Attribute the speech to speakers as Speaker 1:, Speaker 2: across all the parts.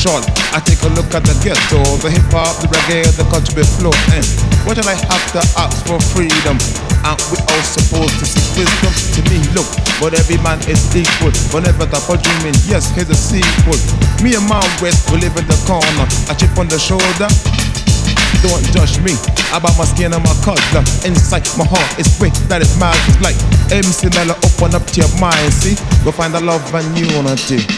Speaker 1: I take a look at the ghetto, the hip hop, the reggae, the country flow. And what did I have to ask for freedom? Aren't we all supposed to seek wisdom? To me, look, but every man is equal. But never stop for dreaming. Yes, here's a sequel. Me and my West, we live in the corner. A chip on the shoulder. Don't judge me about my skin and my color. Inside my heart is great, that is mad. It's like MC Mello, open up to your mind. See, go find the love and unity.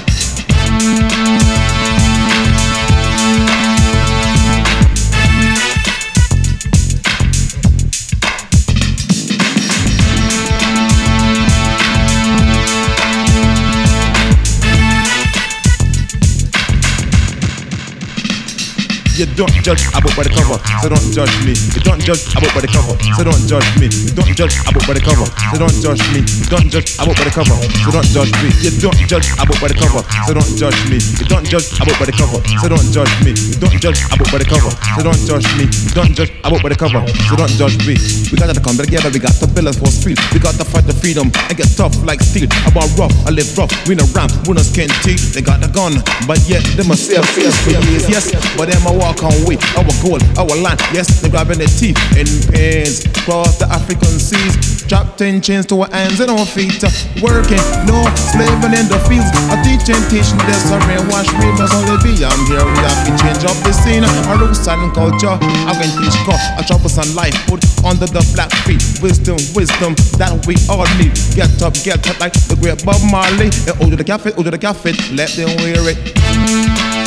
Speaker 1: You don't judge a book by the cover, so don't judge me. You don't judge a book by the cover, so don't judge me. You don't judge a book by the cover, so don't judge me. You don't judge a book by the cover, so don't judge me. You don't judge a book by the cover, so don't judge me. You don't judge a book by the cover, so don't judge me. You don't judge a by the cover, so don't judge me. You don't judge a by the cover, so don't judge me. We got to come together, we got build us for street. We got to fight the freedom and get tough like steel. I want rough, I live rough. We no ramp, we no skin teeth. They got the gun, but yet they must say years. Yes, but them I walk on way. Our goal, our land. Yes, they grabbing their teeth in pains. Cross the African seas, trapped in chains to our hands and our feet. Working, no slaving in the fields. A teaching, teaching this, a wash me, must only be. I'm here, we have to change up the scene. Our roots and culture. I can teach God, a troublesome life put under the black feet. Wisdom, wisdom that we all need. Get up, get up like the great Bob Marley. And over the cafe, over the cafe, let them wear it.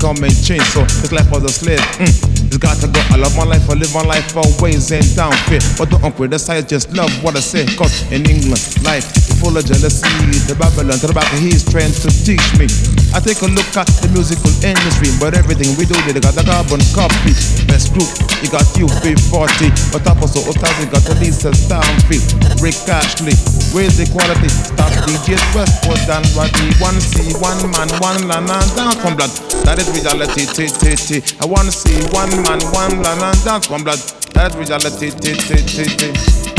Speaker 1: That becoming change. So this life was a slave. Mm. It's got to go. I love my life, I live my life always and down fit. But don't criticize, just love what I say. Cause in England, life full of jealousy. The Babylon, the back he's trying to teach me. I take a look at the musical industry, but everything we do, they got the carbon copy. Best group, you got you, UB40, but top also so you got the Lisa Stampy, Rick Astley. Where's the quality? Stop DJs Westwood and Roddy. One C, one man, one land and dance from blood. That is reality, t t t. I wanna see one man, one land and dance from blood. That is reality, t t t t.